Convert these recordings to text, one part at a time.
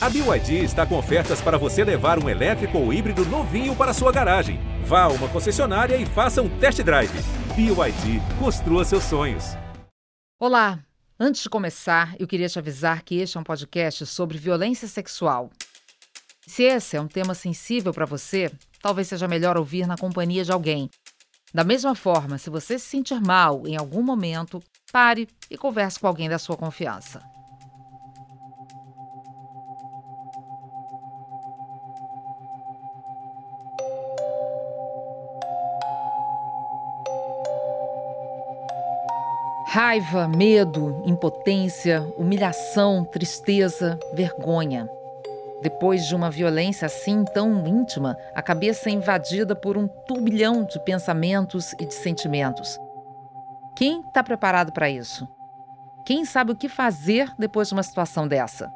A BYD está com ofertas para você levar um elétrico ou híbrido novinho para sua garagem. Vá a uma concessionária e faça um test drive. BYD, construa seus sonhos. Olá! Antes de começar, eu queria te avisar que este é um podcast sobre violência sexual. Se esse é um tema sensível para você, talvez seja melhor ouvir na companhia de alguém. Da mesma forma, se você se sentir mal em algum momento, pare e converse com alguém da sua confiança. Raiva, medo, impotência, humilhação, tristeza, vergonha. Depois de uma violência assim tão íntima, a cabeça é invadida por um turbilhão de pensamentos e de sentimentos. Quem está preparado para isso? Quem sabe o que fazer depois de uma situação dessa?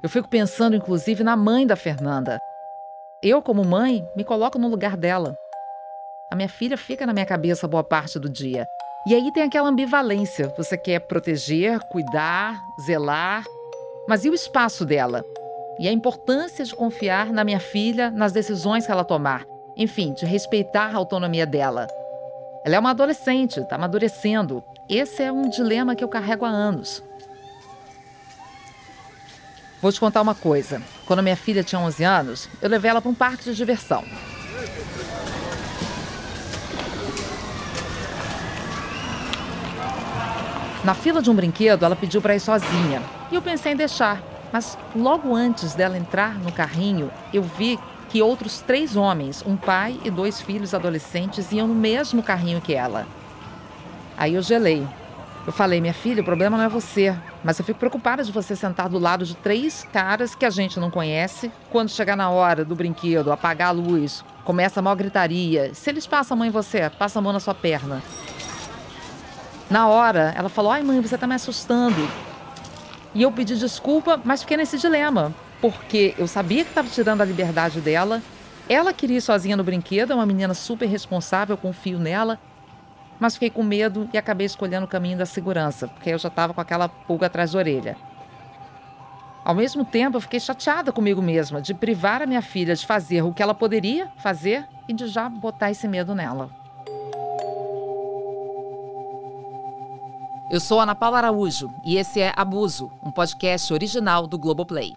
Eu fico pensando, inclusive, na mãe da Fernanda. Eu, como mãe, me coloco no lugar dela. A minha filha fica na minha cabeça boa parte do dia. E aí tem aquela ambivalência. Você quer proteger, cuidar, zelar, mas e o espaço dela? E a importância de confiar na minha filha nas decisões que ela tomar. Enfim, de respeitar a autonomia dela. Ela é uma adolescente, está amadurecendo. Esse é um dilema que eu carrego há anos. Vou te contar uma coisa. Quando minha filha tinha 11 anos, eu levei ela para um parque de diversão. Na fila de um brinquedo, ela pediu para ir sozinha. E eu pensei em deixar. Mas logo antes dela entrar no carrinho, eu vi que outros três homens, um pai e dois filhos adolescentes, iam no mesmo carrinho que ela. Aí eu gelei. Eu falei, minha filha, o problema não é você, mas eu fico preocupada de você sentar do lado de três caras que a gente não conhece. Quando chegar na hora do brinquedo, apagar a luz, começa a maior gritaria. Se eles passam a mão em você, passa a mão na sua perna. Na hora, ela falou: Ai, mãe, você está me assustando. E eu pedi desculpa, mas fiquei nesse dilema, porque eu sabia que estava tirando a liberdade dela. Ela queria ir sozinha no brinquedo, é uma menina super responsável, confio nela. Mas fiquei com medo e acabei escolhendo o caminho da segurança, porque eu já estava com aquela pulga atrás da orelha. Ao mesmo tempo, eu fiquei chateada comigo mesma de privar a minha filha de fazer o que ela poderia fazer e de já botar esse medo nela. Eu sou Ana Paula Araújo e esse é Abuso, um podcast original do Globoplay.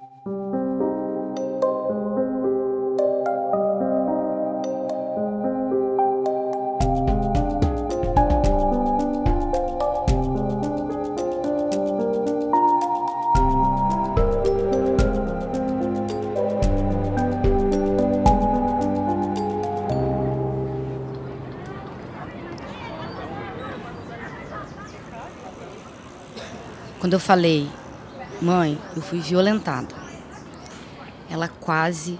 Eu falei, mãe, eu fui violentada, ela quase,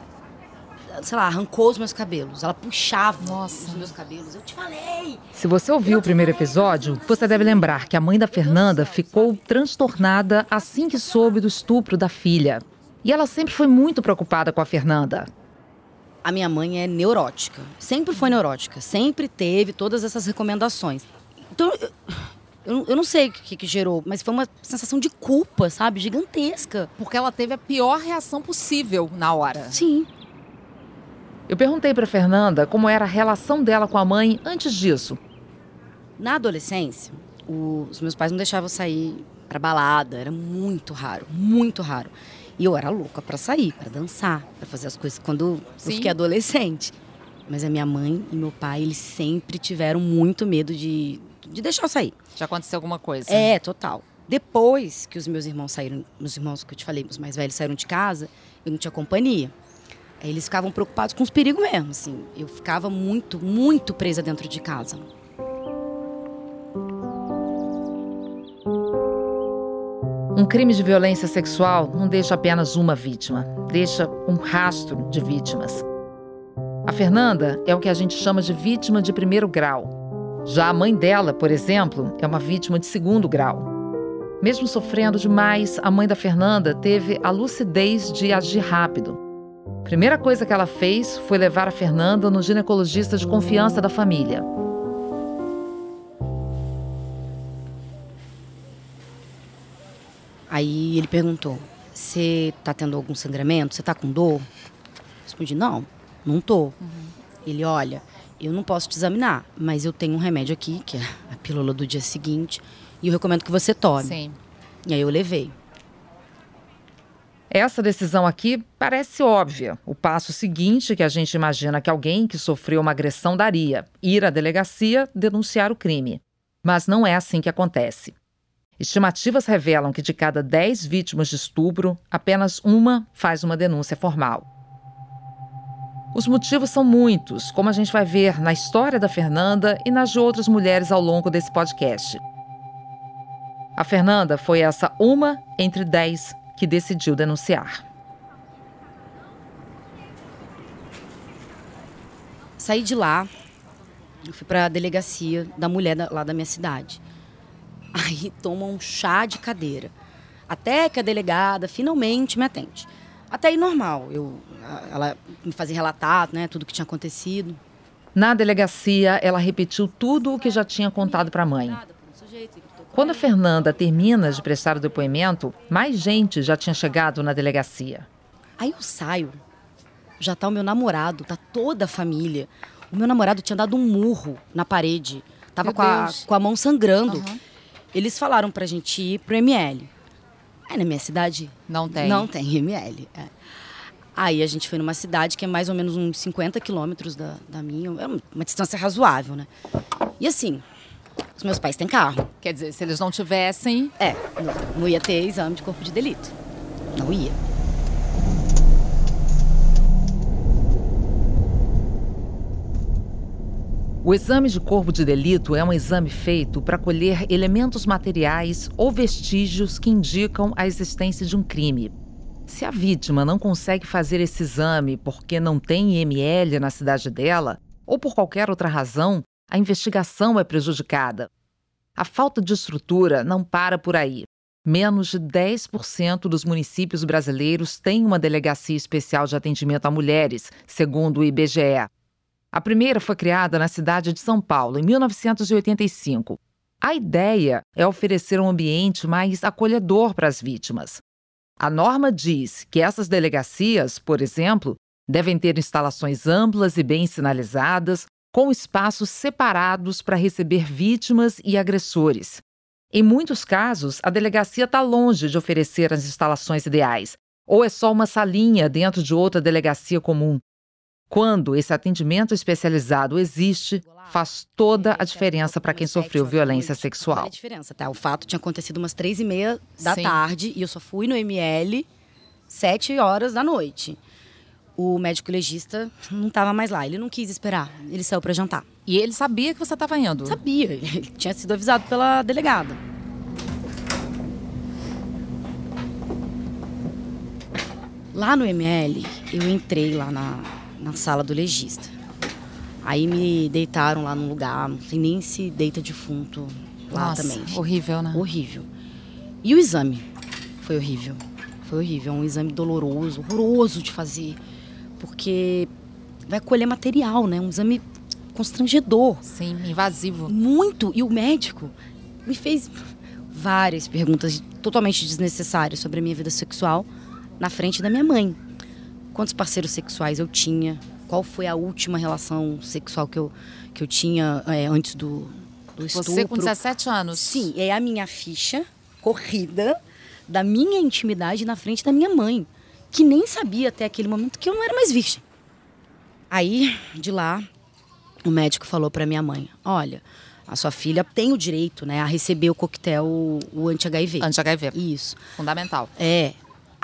sei lá, arrancou os meus cabelos. Ela puxava Nossa. os meus cabelos. Eu te falei! Se você ouviu o primeiro episódio, você deve lembrar que a mãe da Fernanda ficou transtornada assim que soube do estupro da filha. E ela sempre foi muito preocupada com a Fernanda. A minha mãe é neurótica. Sempre foi neurótica. Sempre teve todas essas recomendações. Então, eu, eu não sei o que, que gerou, mas foi uma sensação de culpa, sabe? Gigantesca. Porque ela teve a pior reação possível na hora. Sim. Eu perguntei para Fernanda como era a relação dela com a mãe antes disso. Na adolescência, os meus pais não deixavam sair para balada, era muito raro, muito raro. E eu era louca para sair, para dançar, para fazer as coisas quando Sim. eu fiquei adolescente. Mas a minha mãe e meu pai, eles sempre tiveram muito medo de de deixar eu sair. Já aconteceu alguma coisa? É, total. Depois que os meus irmãos saíram, meus irmãos que eu te falei, os mais velhos saíram de casa, eu não tinha companhia. Eles ficavam preocupados com os perigos mesmo, assim. Eu ficava muito, muito presa dentro de casa. Um crime de violência sexual não deixa apenas uma vítima, deixa um rastro de vítimas. A Fernanda é o que a gente chama de vítima de primeiro grau. Já a mãe dela, por exemplo, é uma vítima de segundo grau. Mesmo sofrendo demais, a mãe da Fernanda teve a lucidez de agir rápido. Primeira coisa que ela fez foi levar a Fernanda no ginecologista de confiança da família. Aí ele perguntou: Você tá tendo algum sangramento? Você tá com dor? Respondi: Não, não tô. Uhum. Ele: Olha, eu não posso te examinar, mas eu tenho um remédio aqui, que é a pílula do dia seguinte, e eu recomendo que você tome. Sim. E aí eu levei. Essa decisão aqui parece óbvia. O passo seguinte que a gente imagina que alguém que sofreu uma agressão daria: ir à delegacia denunciar o crime. Mas não é assim que acontece. Estimativas revelam que de cada 10 vítimas de estupro, apenas uma faz uma denúncia formal. Os motivos são muitos, como a gente vai ver na história da Fernanda e nas de outras mulheres ao longo desse podcast. A Fernanda foi essa uma entre dez que decidiu denunciar. Saí de lá, fui para a delegacia da mulher lá da minha cidade. Aí toma um chá de cadeira. Até que a delegada finalmente me atende. Até aí normal, eu, ela me fazia relatar né, tudo que tinha acontecido. Na delegacia, ela repetiu tudo o que já tinha contado para a mãe. Quando a Fernanda termina de prestar o depoimento, mais gente já tinha chegado na delegacia. Aí eu saio, já tá o meu namorado, tá toda a família. O meu namorado tinha dado um murro na parede, tava com a, com a, mão sangrando. Uhum. Eles falaram pra gente ir pro ML. Aí na minha cidade. Não tem. Não tem ML. É. Aí a gente foi numa cidade que é mais ou menos uns 50 quilômetros da, da minha. É uma distância razoável, né? E assim, os meus pais têm carro. Quer dizer, se eles não tivessem. É, não, não ia ter exame de corpo de delito. Não ia. O exame de corpo de delito é um exame feito para colher elementos materiais ou vestígios que indicam a existência de um crime. Se a vítima não consegue fazer esse exame porque não tem IML na cidade dela, ou por qualquer outra razão, a investigação é prejudicada. A falta de estrutura não para por aí. Menos de 10% dos municípios brasileiros têm uma delegacia especial de atendimento a mulheres, segundo o IBGE. A primeira foi criada na cidade de São Paulo, em 1985. A ideia é oferecer um ambiente mais acolhedor para as vítimas. A norma diz que essas delegacias, por exemplo, devem ter instalações amplas e bem sinalizadas, com espaços separados para receber vítimas e agressores. Em muitos casos, a delegacia está longe de oferecer as instalações ideais, ou é só uma salinha dentro de outra delegacia comum. Quando esse atendimento especializado existe, faz toda a diferença para quem sofreu violência sexual. A diferença, tá? O fato tinha acontecido umas três e meia da Sim. tarde e eu só fui no ML sete horas da noite o médico legista não estava mais lá. Ele não quis esperar. Ele saiu para jantar. E ele sabia que você estava indo? Sabia. Ele tinha sido avisado pela delegada. Lá no ML, eu entrei lá na, na sala do legista. Aí me deitaram lá num lugar, não sei nem se deita defunto lá Nossa, também. Horrível, né? Horrível. E o exame? Foi horrível. Foi horrível. É um exame doloroso, horroroso de fazer porque vai colher material, né? Um exame constrangedor. Sim, invasivo. Muito. E o médico me fez várias perguntas totalmente desnecessárias sobre a minha vida sexual na frente da minha mãe. Quantos parceiros sexuais eu tinha? Qual foi a última relação sexual que eu, que eu tinha é, antes do, do estupro? Você com 17 anos. Sim, é a minha ficha corrida da minha intimidade na frente da minha mãe que nem sabia até aquele momento que eu não era mais virgem. Aí, de lá, o médico falou para minha mãe: Olha, a sua filha tem o direito, né, a receber o coquetel, o anti-HIV. Anti-HIV. Isso. Fundamental. É.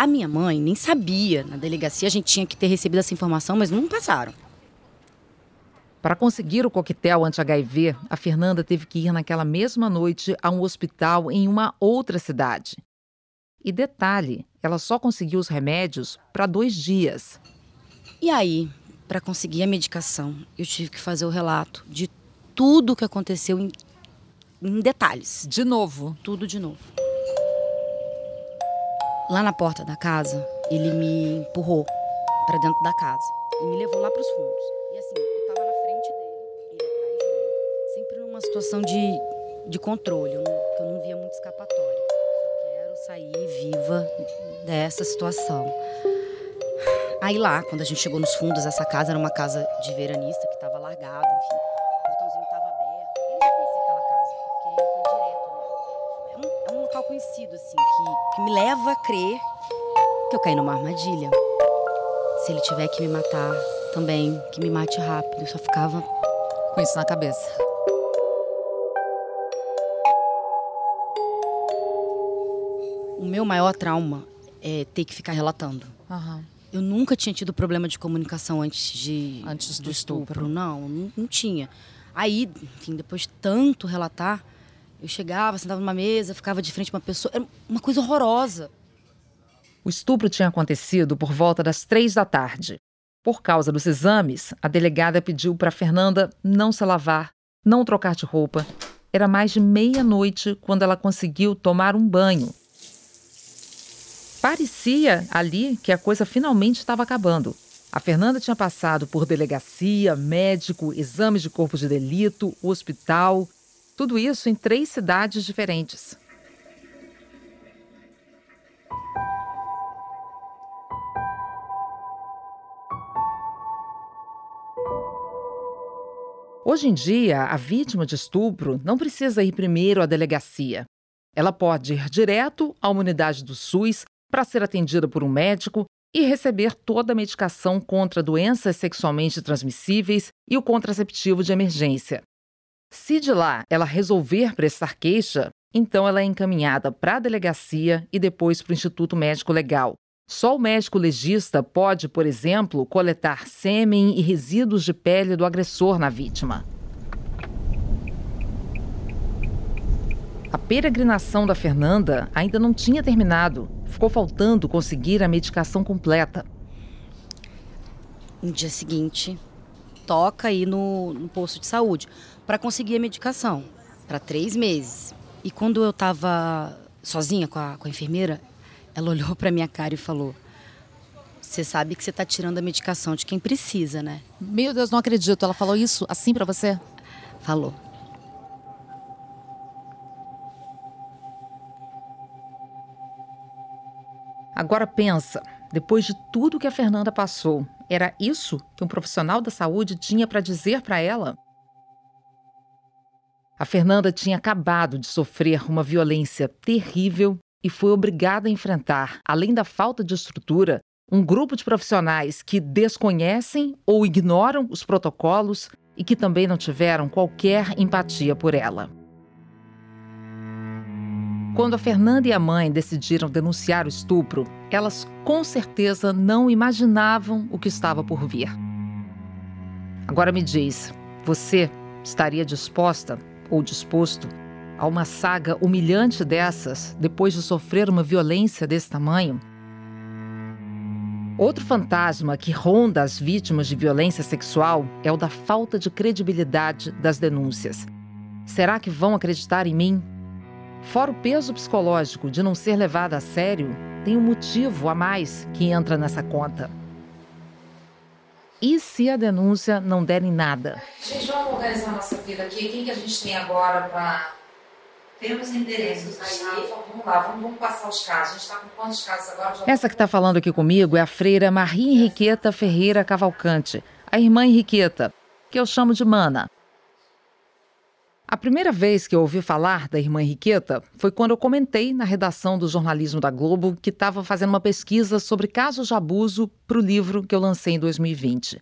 A minha mãe nem sabia. Na delegacia a gente tinha que ter recebido essa informação, mas não passaram. Para conseguir o coquetel anti-HIV, a Fernanda teve que ir naquela mesma noite a um hospital em uma outra cidade. E detalhe, ela só conseguiu os remédios para dois dias. E aí, para conseguir a medicação, eu tive que fazer o relato de tudo o que aconteceu em, em detalhes. De novo? Tudo de novo. Lá na porta da casa, ele me empurrou para dentro da casa e me levou lá para os fundos. E assim, eu tava na frente dele, ele atrás de mim, sempre numa situação de, de controle, eu não, eu não via muito escapatória sair viva dessa situação. Aí lá, quando a gente chegou nos fundos, essa casa era uma casa de veranista que estava largada, enfim. Um, é um local conhecido, assim, que, que me leva a crer que eu caí numa armadilha. Se ele tiver que me matar também, que me mate rápido. Eu só ficava com isso na cabeça. O meu maior trauma é ter que ficar relatando. Uhum. Eu nunca tinha tido problema de comunicação antes de antes do, do estupro. estupro. Não, não, não tinha. Aí, enfim, depois de tanto relatar, eu chegava, sentava numa mesa, ficava de frente a uma pessoa. Era uma coisa horrorosa. O estupro tinha acontecido por volta das três da tarde. Por causa dos exames, a delegada pediu para Fernanda não se lavar, não trocar de roupa. Era mais de meia-noite quando ela conseguiu tomar um banho Parecia ali que a coisa finalmente estava acabando. A Fernanda tinha passado por delegacia, médico, exames de corpo de delito, hospital, tudo isso em três cidades diferentes. Hoje em dia, a vítima de estupro não precisa ir primeiro à delegacia. Ela pode ir direto à unidade do SUS para ser atendida por um médico e receber toda a medicação contra doenças sexualmente transmissíveis e o contraceptivo de emergência. Se de lá ela resolver prestar queixa, então ela é encaminhada para a delegacia e depois para o Instituto Médico Legal. Só o médico legista pode, por exemplo, coletar sêmen e resíduos de pele do agressor na vítima. A peregrinação da Fernanda ainda não tinha terminado. Ficou faltando conseguir a medicação completa. No dia seguinte, toca aí no, no posto de saúde para conseguir a medicação para três meses. E quando eu estava sozinha com a, com a enfermeira, ela olhou para minha cara e falou: Você sabe que você está tirando a medicação de quem precisa, né? Meu Deus, não acredito. Ela falou isso assim para você? Falou. Agora pensa, depois de tudo que a Fernanda passou, era isso que um profissional da saúde tinha para dizer para ela? A Fernanda tinha acabado de sofrer uma violência terrível e foi obrigada a enfrentar, além da falta de estrutura, um grupo de profissionais que desconhecem ou ignoram os protocolos e que também não tiveram qualquer empatia por ela. Quando a Fernanda e a mãe decidiram denunciar o estupro, elas com certeza não imaginavam o que estava por vir. Agora me diz, você estaria disposta ou disposto a uma saga humilhante dessas depois de sofrer uma violência desse tamanho? Outro fantasma que ronda as vítimas de violência sexual é o da falta de credibilidade das denúncias. Será que vão acreditar em mim? Fora o peso psicológico de não ser levada a sério, tem um motivo a mais que entra nessa conta. E se a denúncia não der em nada? Gente, vamos organizar nossa vida aqui. Quem que a gente tem agora para. Temos endereços aí. Vamos lá, vamos, vamos, passar os casos. A gente está com quantos casos agora? Já Essa que está falando aqui comigo é a freira Maria Henriqueta Ferreira Cavalcante, a irmã Henriqueta, que eu chamo de Mana. A primeira vez que eu ouvi falar da irmã Henriqueta foi quando eu comentei na redação do jornalismo da Globo que estava fazendo uma pesquisa sobre casos de abuso para o livro que eu lancei em 2020.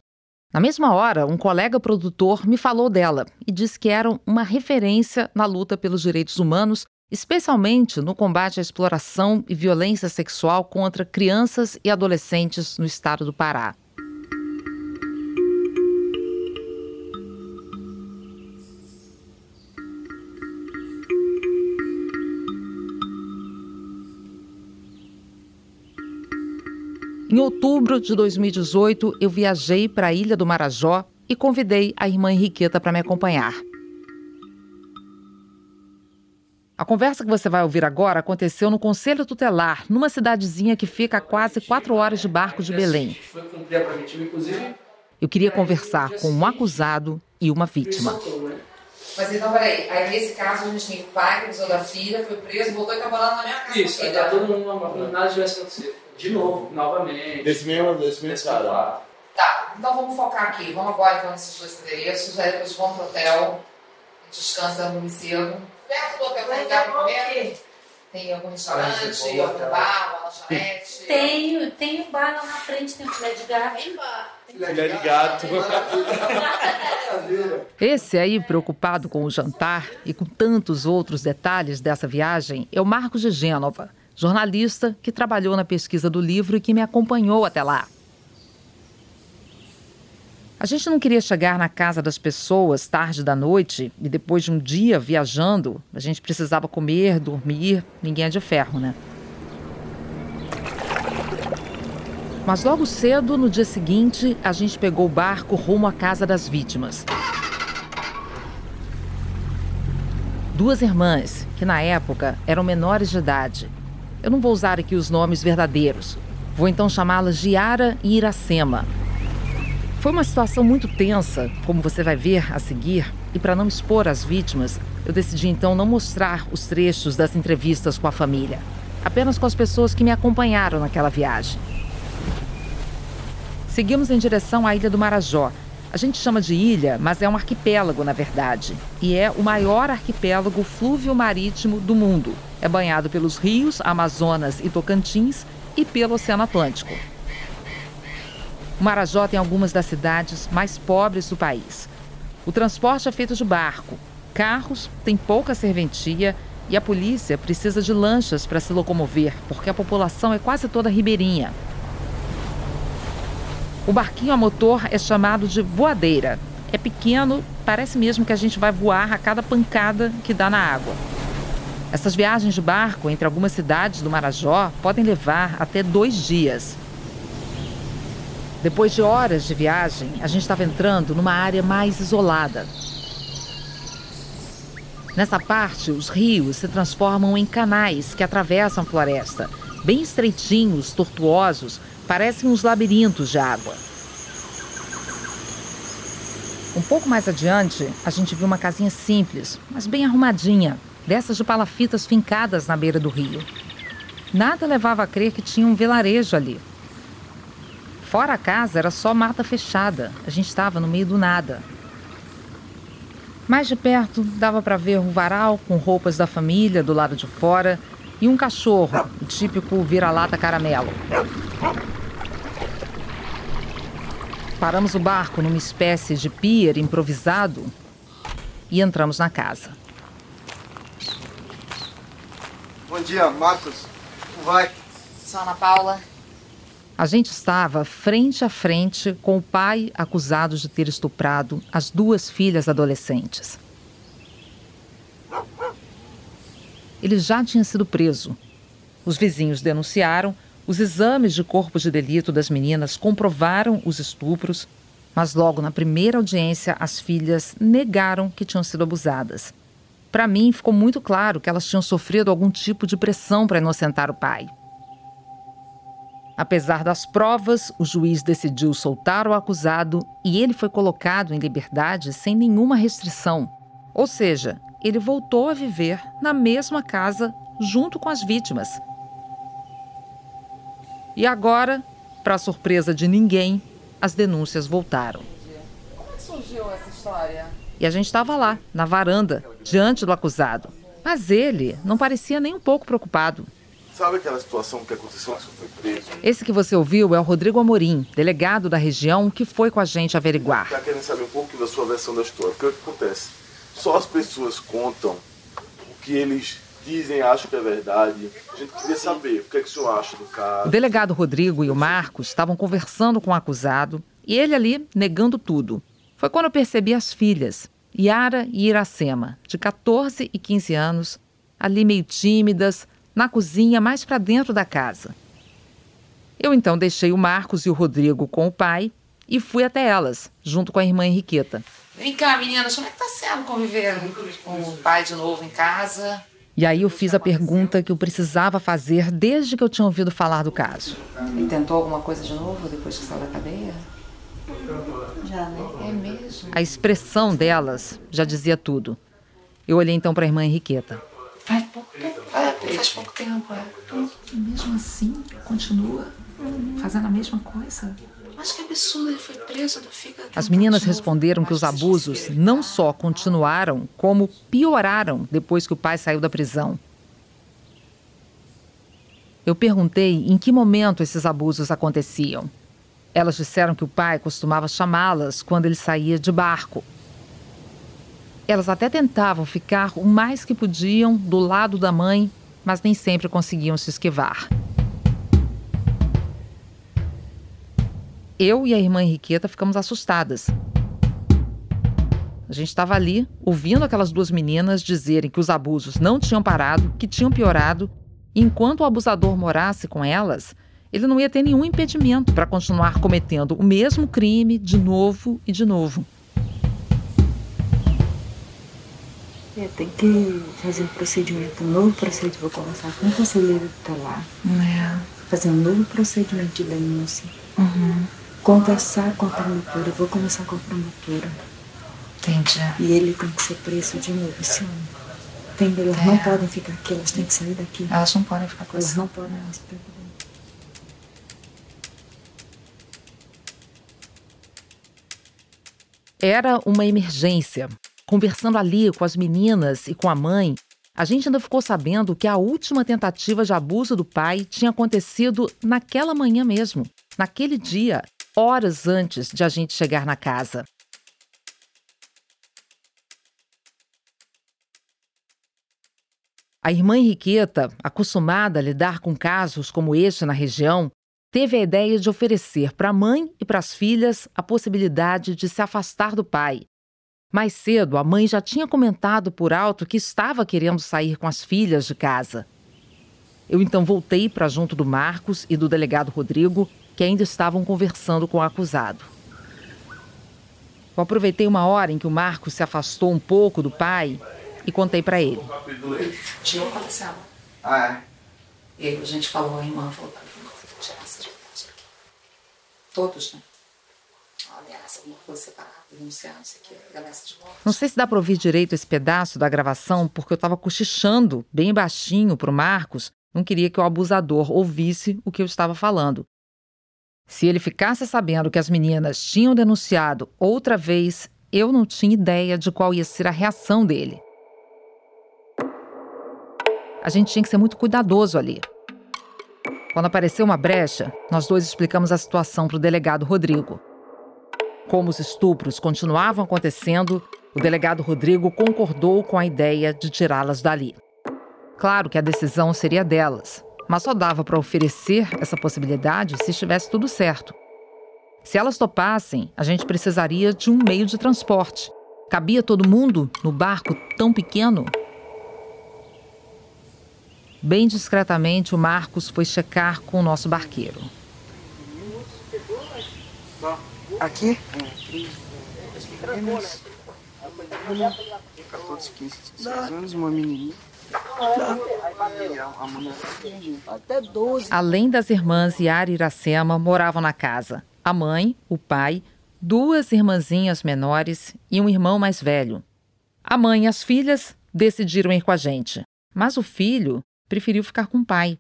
Na mesma hora, um colega produtor me falou dela e disse que era uma referência na luta pelos direitos humanos, especialmente no combate à exploração e violência sexual contra crianças e adolescentes no estado do Pará. Em outubro de 2018, eu viajei para a Ilha do Marajó e convidei a irmã Henriqueta para me acompanhar. A conversa que você vai ouvir agora aconteceu no Conselho Tutelar, numa cidadezinha que fica a quase quatro horas de barco de Belém. Eu queria conversar com um acusado e uma vítima. Mas então, peraí, aí nesse caso a gente tem o pai que abusou da filha, foi preso, voltou e tá morando na minha casa. Isso, aí tá todo mundo nada tivesse acontecido. De novo, novamente. Desse mesmo, desse mesmo cara. Tá, então vamos focar aqui. Vamos agora então nesses dois endereços, aí depois vamos pro hotel, descansa muito cedo. Perto do hotel, tem lugar pra comer? Tem algum restaurante, algum bar, uma lanchonete? Tenho, tem um bar lá na frente, tem um filé de gato. Tem bar. Filé de gato. Esse aí, preocupado com o jantar e com tantos outros detalhes dessa viagem, é o Marcos de Gênova, jornalista que trabalhou na pesquisa do livro e que me acompanhou até lá. A gente não queria chegar na casa das pessoas tarde da noite e depois de um dia viajando, a gente precisava comer, dormir, ninguém é de ferro, né? Mas logo cedo, no dia seguinte, a gente pegou o barco rumo à casa das vítimas. Duas irmãs, que na época eram menores de idade. Eu não vou usar aqui os nomes verdadeiros. Vou então chamá-las de Yara e Iracema. Foi uma situação muito tensa, como você vai ver a seguir, e para não expor as vítimas, eu decidi então não mostrar os trechos das entrevistas com a família, apenas com as pessoas que me acompanharam naquela viagem. Seguimos em direção à ilha do Marajó. A gente chama de ilha, mas é um arquipélago, na verdade, e é o maior arquipélago fluvio-marítimo do mundo. É banhado pelos rios Amazonas e Tocantins e pelo Oceano Atlântico. O Marajó tem algumas das cidades mais pobres do país. O transporte é feito de barco, carros têm pouca serventia e a polícia precisa de lanchas para se locomover, porque a população é quase toda ribeirinha. O barquinho a motor é chamado de voadeira. É pequeno, parece mesmo que a gente vai voar a cada pancada que dá na água. Essas viagens de barco entre algumas cidades do Marajó podem levar até dois dias. Depois de horas de viagem, a gente estava entrando numa área mais isolada. Nessa parte, os rios se transformam em canais que atravessam a floresta, bem estreitinhos, tortuosos, parecem uns labirintos de água. Um pouco mais adiante, a gente viu uma casinha simples, mas bem arrumadinha, dessas de palafitas fincadas na beira do rio. Nada levava a crer que tinha um vilarejo ali. Fora a casa era só mata fechada. A gente estava no meio do nada. Mais de perto dava para ver um varal com roupas da família do lado de fora e um cachorro, o típico vira-lata caramelo. Paramos o barco numa espécie de pier improvisado e entramos na casa. Bom dia, Marcos. Como vai? Sou Ana Paula. A gente estava frente a frente com o pai acusado de ter estuprado as duas filhas adolescentes. Ele já tinha sido preso. Os vizinhos denunciaram, os exames de corpo de delito das meninas comprovaram os estupros, mas logo na primeira audiência as filhas negaram que tinham sido abusadas. Para mim, ficou muito claro que elas tinham sofrido algum tipo de pressão para inocentar o pai. Apesar das provas, o juiz decidiu soltar o acusado e ele foi colocado em liberdade sem nenhuma restrição. Ou seja, ele voltou a viver na mesma casa junto com as vítimas. E agora, para surpresa de ninguém, as denúncias voltaram. Como é que surgiu essa história? E a gente estava lá, na varanda, diante do acusado. Mas ele não parecia nem um pouco preocupado. Sabe aquela situação que aconteceu que foi preso? Esse que você ouviu é o Rodrigo Amorim, delegado da região, que foi com a gente averiguar. Está querendo saber um pouco da sua versão da história. Porque o que acontece? Só as pessoas contam o que eles dizem, acham que é verdade. A gente queria saber o que, é que o senhor acha do caso. O delegado Rodrigo e o Marcos estavam conversando com o acusado e ele ali negando tudo. Foi quando eu percebi as filhas, Yara e Iracema, de 14 e 15 anos, ali meio tímidas, na cozinha mais para dentro da casa. Eu então deixei o Marcos e o Rodrigo com o pai e fui até elas, junto com a irmã Henriqueta. Vem cá, meninas, como é que tá sendo conviver com o pai de novo em casa? E aí eu fiz a pergunta que eu precisava fazer desde que eu tinha ouvido falar do caso. E tentou alguma coisa de novo depois que saiu da cadeia? Já, né? É mesmo? A expressão delas já dizia tudo. Eu olhei então para a irmã Henriqueta. Faz pouco tempo. É, faz pouco tempo, é. E mesmo assim, continua fazendo a mesma coisa. Mas que absurdo, ele foi preso, fica. As meninas responderam que os abusos não só continuaram, como pioraram depois que o pai saiu da prisão. Eu perguntei em que momento esses abusos aconteciam. Elas disseram que o pai costumava chamá-las quando ele saía de barco. Elas até tentavam ficar o mais que podiam do lado da mãe, mas nem sempre conseguiam se esquivar. Eu e a irmã Henriqueta ficamos assustadas. A gente estava ali, ouvindo aquelas duas meninas dizerem que os abusos não tinham parado, que tinham piorado, e enquanto o abusador morasse com elas, ele não ia ter nenhum impedimento para continuar cometendo o mesmo crime de novo e de novo. É, tem que fazer um procedimento, um novo procedimento. Vou conversar com o conselheiro que está lá. É. Fazer um novo procedimento de denúncia. Uhum. Conversar com a promotora. Vou conversar com a promotora. Entendi. E ele tem que ser preso de novo esse ano. Entendeu? Elas é. não podem ficar aqui, elas têm que sair daqui. Elas não podem ficar com Elas não podem mais. Era uma emergência. Conversando ali com as meninas e com a mãe, a gente ainda ficou sabendo que a última tentativa de abuso do pai tinha acontecido naquela manhã mesmo, naquele dia, horas antes de a gente chegar na casa. A irmã Henriqueta, acostumada a lidar com casos como este na região, teve a ideia de oferecer para a mãe e para as filhas a possibilidade de se afastar do pai. Mais cedo, a mãe já tinha comentado por alto que estava querendo sair com as filhas de casa. Eu então voltei para junto do Marcos e do delegado Rodrigo, que ainda estavam conversando com o acusado. Eu aproveitei uma hora em que o Marcos se afastou um pouco do pai e contei para ele. Tinha acontecendo. Ah, é? E aí a gente falou, a irmã falou para tirar essas fotos aqui. Todos, né? Não sei. Não sei se dá para ouvir direito esse pedaço da gravação, porque eu estava cochichando bem baixinho para o Marcos, não queria que o abusador ouvisse o que eu estava falando. Se ele ficasse sabendo que as meninas tinham denunciado outra vez, eu não tinha ideia de qual ia ser a reação dele. A gente tinha que ser muito cuidadoso ali. Quando apareceu uma brecha, nós dois explicamos a situação para o delegado Rodrigo. Como os estupros continuavam acontecendo, o delegado Rodrigo concordou com a ideia de tirá-las dali. Claro que a decisão seria delas, mas só dava para oferecer essa possibilidade se estivesse tudo certo. Se elas topassem, a gente precisaria de um meio de transporte. Cabia todo mundo no barco tão pequeno? Bem discretamente, o Marcos foi checar com o nosso barqueiro. Aqui? 14, 15, 16 anos, uma menininha. Até 12. Além das irmãs Yara e Iracema, moravam na casa a mãe, o pai, duas irmãzinhas menores e um irmão mais velho. A mãe e as filhas decidiram ir com a gente, mas o filho preferiu ficar com o pai.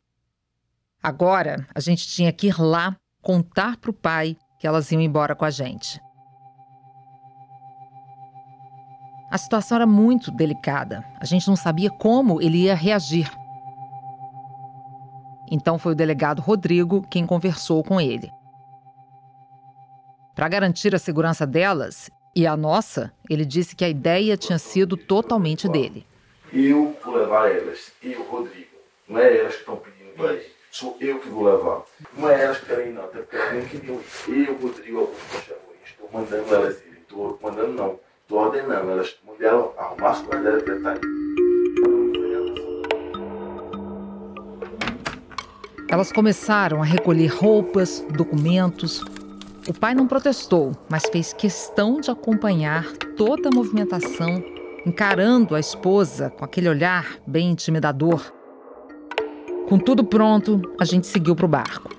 Agora, a gente tinha que ir lá contar para o pai que elas iam embora com a gente. A situação era muito delicada. A gente não sabia como ele ia reagir. Então foi o delegado Rodrigo quem conversou com ele. Para garantir a segurança delas e a nossa, ele disse que a ideia tinha sido totalmente dele. Eu vou levar elas, eu, Rodrigo. Não é elas que estão pedindo ir. Sou eu que vou levar. Não é elas que querem ir, não. Até porque elas nem queriam ir. Eu, Rodrigo Augusto Chamoim, estou mandando elas irem. Estou mandando, não. Estou ordenando elas. Mandei ela arrumar as coisas dela para estar aí. Elas começaram a recolher roupas, documentos. O pai não protestou, mas fez questão de acompanhar toda a movimentação, encarando a esposa com aquele olhar bem intimidador. Com tudo pronto, a gente seguiu para o barco.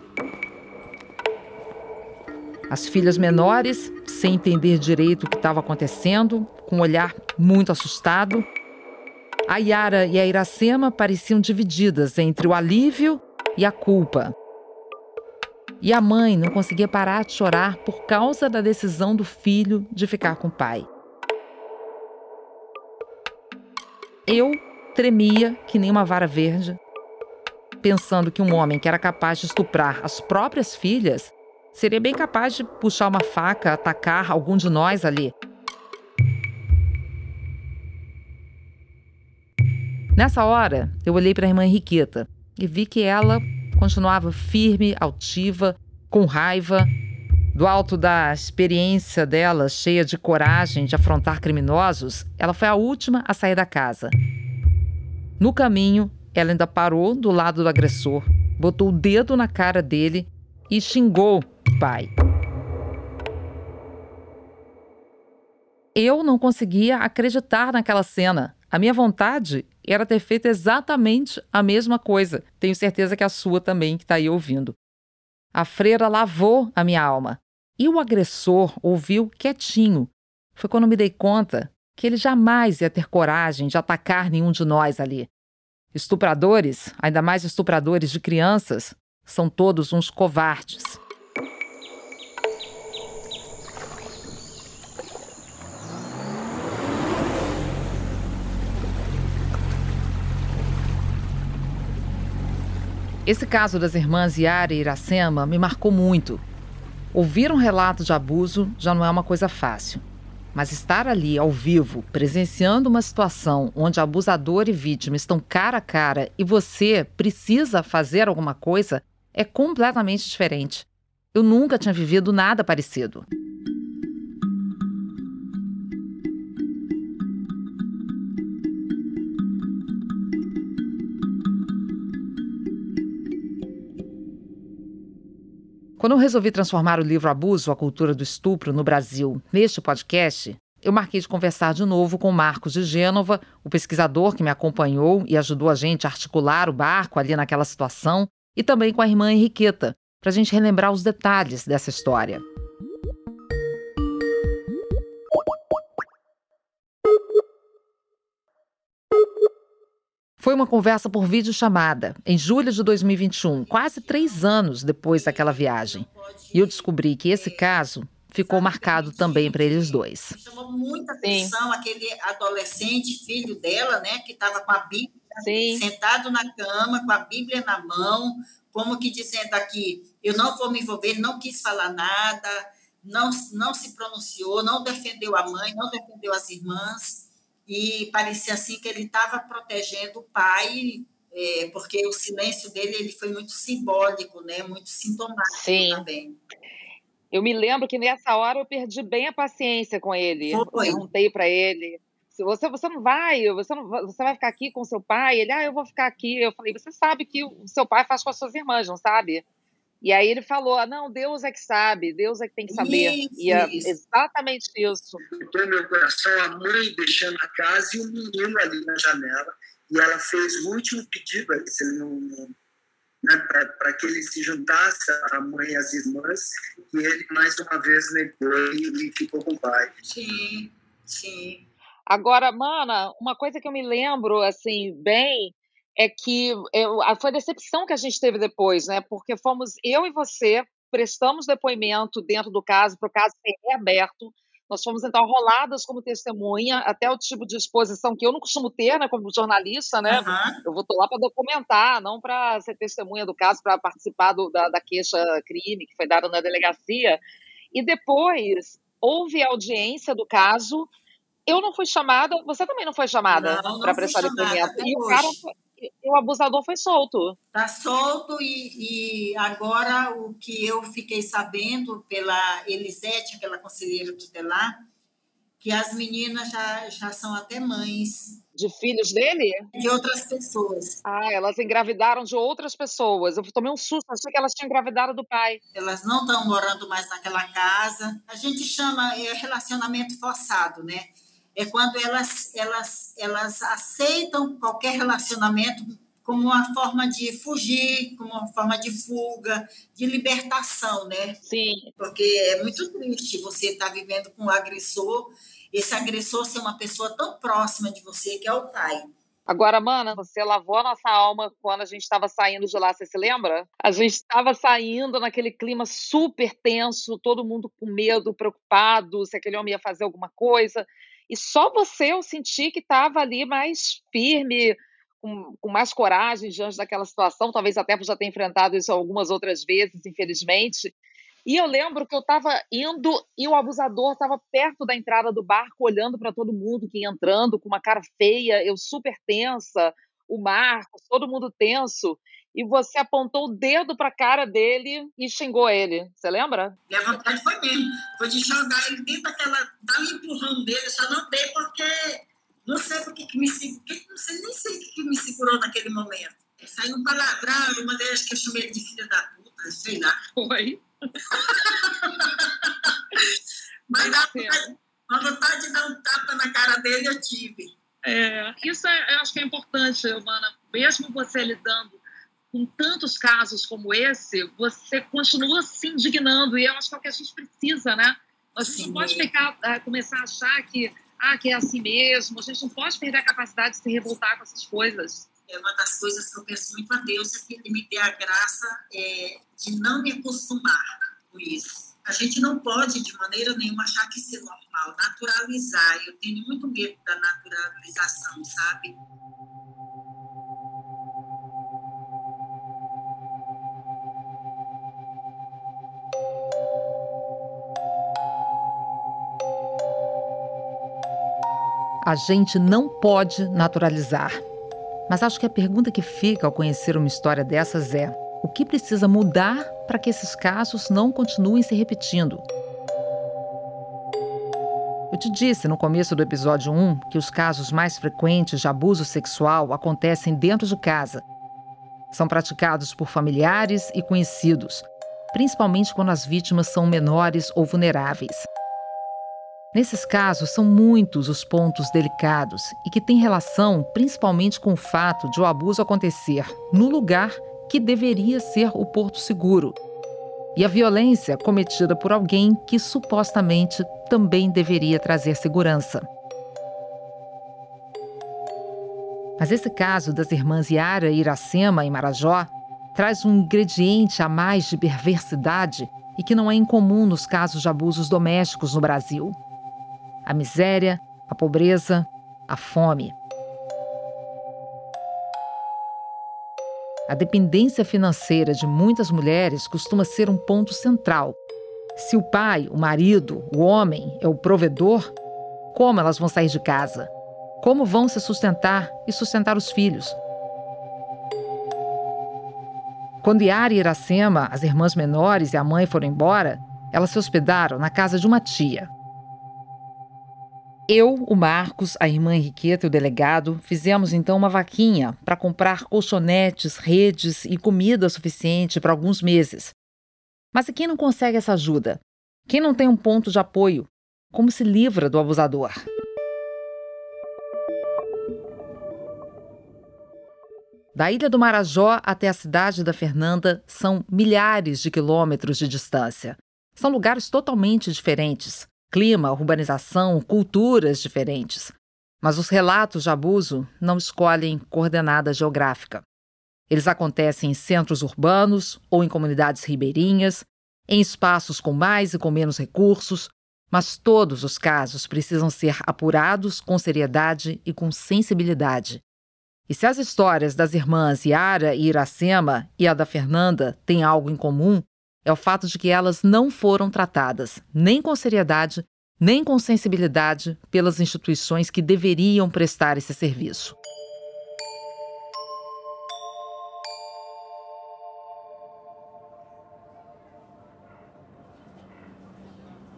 As filhas menores, sem entender direito o que estava acontecendo, com um olhar muito assustado, A Yara e a Iracema pareciam divididas entre o alívio e a culpa. E a mãe não conseguia parar de chorar por causa da decisão do filho de ficar com o pai. Eu tremia que nem uma vara verde, pensando que um homem que era capaz de estuprar as próprias filhas seria bem capaz de puxar uma faca, atacar algum de nós ali. Nessa hora, eu olhei para a irmã Henriqueta e vi que ela continuava firme, altiva, com raiva. Do alto da experiência dela, cheia de coragem de afrontar criminosos, ela foi a última a sair da casa. No caminho, ela ainda parou do lado do agressor, botou o dedo na cara dele e xingou o pai. Eu não conseguia acreditar naquela cena. A minha vontade era ter feito exatamente a mesma coisa. Tenho certeza que a sua também, que está aí ouvindo. A freira lavou a minha alma. E o agressor ouviu quietinho. Foi quando me dei conta que ele jamais ia ter coragem de atacar nenhum de nós ali. Estupradores, ainda mais estupradores de crianças, são todos uns covardes. Esse caso das irmãs Yara e Iracema me marcou muito. Ouvir um relato de abuso já não é uma coisa fácil. Mas estar ali ao vivo, presenciando uma situação onde abusador e vítima estão cara a cara e você precisa fazer alguma coisa é completamente diferente. Eu nunca tinha vivido nada parecido. Quando eu resolvi transformar o livro Abuso, a cultura do estupro no Brasil neste podcast, eu marquei de conversar de novo com Marcos de Gênova, o pesquisador que me acompanhou e ajudou a gente a articular o barco ali naquela situação, e também com a irmã Henriqueta, para a gente relembrar os detalhes dessa história. Foi uma conversa por videochamada, em julho de 2021, quase três anos depois daquela viagem. E eu descobri que esse caso ficou marcado também para eles dois. Chamou muita atenção Sim. aquele adolescente, filho dela, né, que estava com a Bíblia, Sim. sentado na cama, com a Bíblia na mão, como que dizendo aqui, eu não vou me envolver, não quis falar nada, não, não se pronunciou, não defendeu a mãe, não defendeu as irmãs e parecia assim que ele estava protegendo o pai, é, porque o silêncio dele ele foi muito simbólico, né? Muito sintomático Sim. também. Eu me lembro que nessa hora eu perdi bem a paciência com ele. Foi. Eu perguntei para ele se você você não vai, você não você vai ficar aqui com seu pai. Ele, ah, eu vou ficar aqui. Eu falei, você sabe que o seu pai faz com as suas irmãs, não sabe? E aí ele falou: ah, não, Deus é que sabe, Deus é que tem que saber. Isso, e é isso. exatamente isso. Ficou meu coração a mãe deixando a casa e o menino ali na janela. E ela fez o último pedido né, para que ele se juntasse a mãe e as irmãs, e ele mais uma vez negou e, e ficou com o pai. Sim, sim. Agora, mana, uma coisa que eu me lembro assim bem é que eu, foi a decepção que a gente teve depois, né? Porque fomos eu e você prestamos depoimento dentro do caso para o caso ser reaberto. Nós fomos então roladas como testemunha, até o tipo de exposição que eu não costumo ter, né, como jornalista, né? Uhum. Eu vou lá para documentar, não para ser testemunha do caso, para participar do, da, da queixa crime que foi dada na delegacia. E depois houve audiência do caso. Eu não fui chamada, você também não foi chamada para prestar depoimento. E o cara foi, o abusador foi solto. Está solto e, e, agora o que eu fiquei sabendo pela Elisete, aquela conselheira tutelar, que as meninas já, já são até mães. De filhos dele? De outras pessoas. Ah, elas engravidaram de outras pessoas. Eu tomei um susto, achei que elas tinham engravidado do pai. Elas não estão morando mais naquela casa. A gente chama é, relacionamento forçado, né? É quando elas, elas, elas aceitam qualquer relacionamento como uma forma de fugir, como uma forma de fuga, de libertação, né? Sim. Porque é muito triste você estar tá vivendo com um agressor, esse agressor ser uma pessoa tão próxima de você, que é o pai. Agora, mana, você lavou a nossa alma quando a gente estava saindo de lá, você se lembra? A gente estava saindo naquele clima super tenso, todo mundo com medo, preocupado, se aquele homem ia fazer alguma coisa. E só você eu senti que estava ali mais firme, com, com, mais coragem diante daquela situação, talvez até por já ter enfrentado isso algumas outras vezes, infelizmente. E eu lembro que eu estava indo e o abusador estava perto da entrada do barco, olhando para todo mundo que ia entrando, com uma cara feia, eu super tensa, o Marcos, todo mundo tenso. E você apontou o dedo para a cara dele e xingou ele. Você lembra? E a vontade foi mesmo. Foi de jogar ele dentro daquela. dar um empurrão dele, só não dei porque. Não sei porque que me segurou. Não sei nem sei o que me segurou naquele momento. Saiu um palavrão, uma delas que eu chamei ele de filha da puta, sei lá. Foi. Mas a vontade, a vontade de dar um tapa na cara dele eu tive. É, isso é, eu acho que é importante, Humana. Mesmo você lidando com tantos casos como esse, você continua se indignando. E eu acho que é o que a gente precisa, né? A gente Sim. não pode ficar, uh, começar a achar que, ah, que é assim mesmo. A gente não pode perder a capacidade de se revoltar com essas coisas é uma das coisas que eu peço muito a Deus é que Ele me dê a graça é, de não me acostumar com isso. A gente não pode, de maneira nenhuma, achar que isso é normal, naturalizar. Eu tenho muito medo da naturalização, sabe? A gente não pode naturalizar. Mas acho que a pergunta que fica ao conhecer uma história dessas é: o que precisa mudar para que esses casos não continuem se repetindo? Eu te disse no começo do episódio 1 que os casos mais frequentes de abuso sexual acontecem dentro de casa. São praticados por familiares e conhecidos, principalmente quando as vítimas são menores ou vulneráveis. Nesses casos, são muitos os pontos delicados e que têm relação principalmente com o fato de o abuso acontecer no lugar que deveria ser o porto seguro e a violência cometida por alguém que supostamente também deveria trazer segurança. Mas esse caso das irmãs Yara e Iracema em Marajó traz um ingrediente a mais de perversidade e que não é incomum nos casos de abusos domésticos no Brasil a miséria, a pobreza, a fome. A dependência financeira de muitas mulheres costuma ser um ponto central. Se o pai, o marido, o homem é o provedor, como elas vão sair de casa? Como vão se sustentar e sustentar os filhos? Quando Yara e Iracema, as irmãs menores e a mãe foram embora, elas se hospedaram na casa de uma tia, eu, o Marcos, a irmã Henriqueta e o delegado fizemos então uma vaquinha para comprar colchonetes, redes e comida suficiente para alguns meses. Mas e quem não consegue essa ajuda? Quem não tem um ponto de apoio? Como se livra do abusador? Da ilha do Marajó até a cidade da Fernanda são milhares de quilômetros de distância. São lugares totalmente diferentes, clima, urbanização, culturas diferentes. Mas os relatos de abuso não escolhem coordenada geográfica. Eles acontecem em centros urbanos ou em comunidades ribeirinhas, em espaços com mais e com menos recursos, mas todos os casos precisam ser apurados com seriedade e com sensibilidade. E se as histórias das irmãs Yara e Iracema e a da Fernanda têm algo em comum, é o fato de que elas não foram tratadas nem com seriedade, nem com sensibilidade pelas instituições que deveriam prestar esse serviço.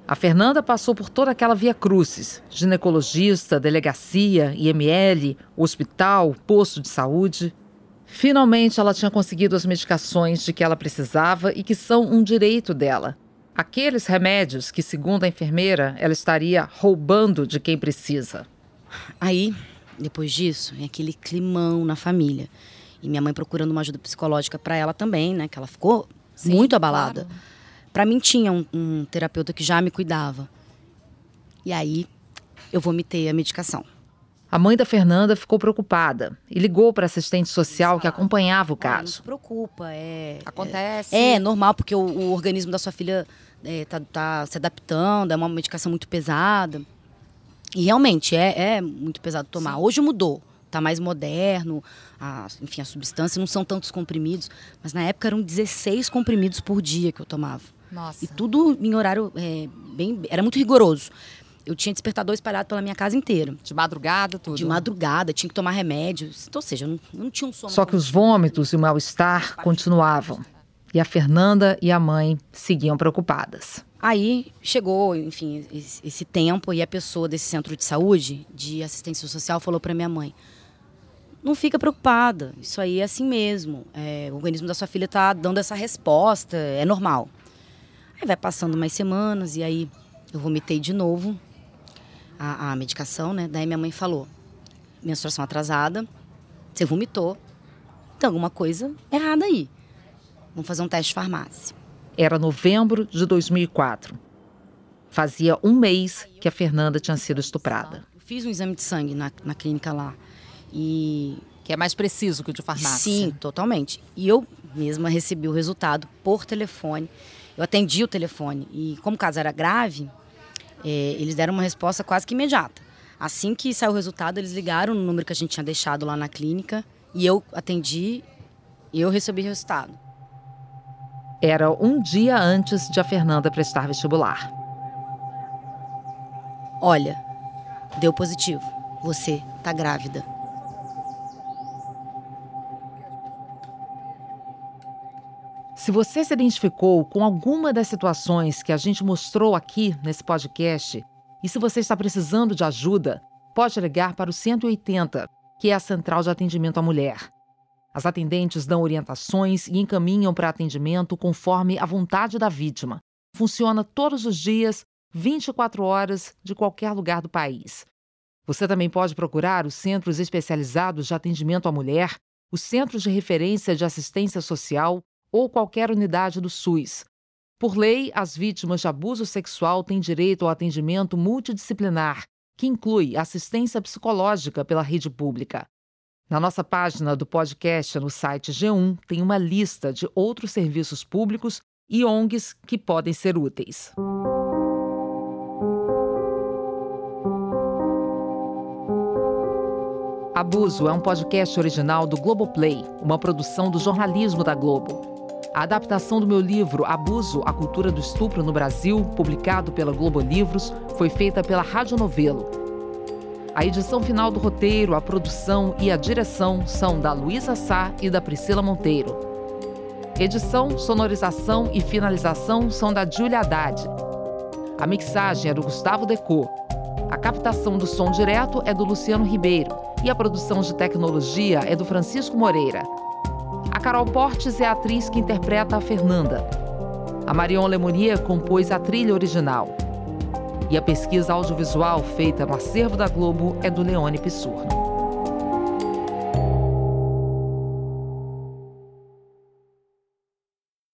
A Fernanda passou por toda aquela via crucis: ginecologista, delegacia, IML, hospital, posto de saúde. Finalmente, ela tinha conseguido as medicações de que ela precisava e que são um direito dela. Aqueles remédios que, segundo a enfermeira, ela estaria roubando de quem precisa. Aí, depois disso, é aquele climão na família. E minha mãe procurando uma ajuda psicológica para ela também, né? Que ela ficou Sim, muito abalada. Claro. Para mim tinha um, um terapeuta que já me cuidava. E aí eu vomitei a medicação. A mãe da Fernanda ficou preocupada e ligou para a assistente social que acompanhava o caso. Não se preocupa, é. Acontece. É, é normal, porque o, o, organismo da sua filha está é, tá se adaptando, é uma medicação muito pesada. E realmente é, é muito pesado tomar. Sim. Hoje mudou, está mais moderno, a, enfim, a substância não são tantos comprimidos, mas na época eram 16 comprimidos por dia que eu tomava. Nossa. E tudo em horário é, bem. Era muito rigoroso. Eu tinha despertador espalhado pela minha casa inteira. De madrugada, tudo? De madrugada, tinha que tomar remédios. Então, ou seja, eu não, eu não tinha um sono. Só que os vômitos e o mal-estar continuavam. E a Fernanda e a mãe seguiam preocupadas. Aí chegou, enfim, esse, tempo e a pessoa desse centro de saúde, de assistência social, falou para minha mãe: não fica preocupada, isso aí é assim mesmo. É, o organismo da sua filha está dando essa resposta, é normal. Aí vai passando mais semanas e aí eu vomitei de novo a, a medicação, né? Daí minha mãe falou: menstruação atrasada, você vomitou, tem alguma coisa errada aí. Vamos fazer um teste de farmácia. Era novembro de 2004. Fazia um mês que a Fernanda tinha sido estuprada. Eu fiz um exame de sangue na, na clínica lá. E. Que é mais preciso que o de farmácia. Sim, totalmente. E eu mesma recebi o resultado por telefone. Eu atendi o telefone. E como o caso era grave, é, eles deram uma resposta quase que imediata. Assim que saiu o resultado, eles ligaram no número que a gente tinha deixado lá na clínica e eu atendi e eu recebi o resultado. Era um dia antes de a Fernanda prestar vestibular. Olha, deu positivo. Você tá grávida. Se você se identificou com alguma das situações que a gente mostrou aqui nesse podcast e se você está precisando de ajuda, pode ligar para o 180, que é a central de atendimento à mulher. As atendentes dão orientações e encaminham para atendimento conforme a vontade da vítima. Funciona todos os dias, 24 horas, de qualquer lugar do país. Você também pode procurar os centros especializados de atendimento à mulher, os centros de referência de assistência social ou qualquer unidade do SUS. Por lei, as vítimas de abuso sexual têm direito ao atendimento multidisciplinar, que inclui assistência psicológica pela rede pública. Na nossa página do podcast no site G1 tem uma lista de outros serviços públicos e ONGs que podem ser úteis. Abuso é um podcast original do Globoplay, uma produção do jornalismo da Globo. A adaptação do meu livro Abuso, a Cultura do Estupro no Brasil, publicado pela Globo Livros, foi feita pela Rádio Novelo. A edição final do roteiro, a produção e a direção são da Luísa Sá e da Priscila Monteiro. Edição, sonorização e finalização são da Julia Haddad. A mixagem é do Gustavo Decô. A captação do som direto é do Luciano Ribeiro e a produção de tecnologia é do Francisco Moreira. Carol Portes é a atriz que interpreta a Fernanda. A Marion Lemonia compôs a trilha original. E a pesquisa audiovisual feita no acervo da Globo é do Leone Pissurno.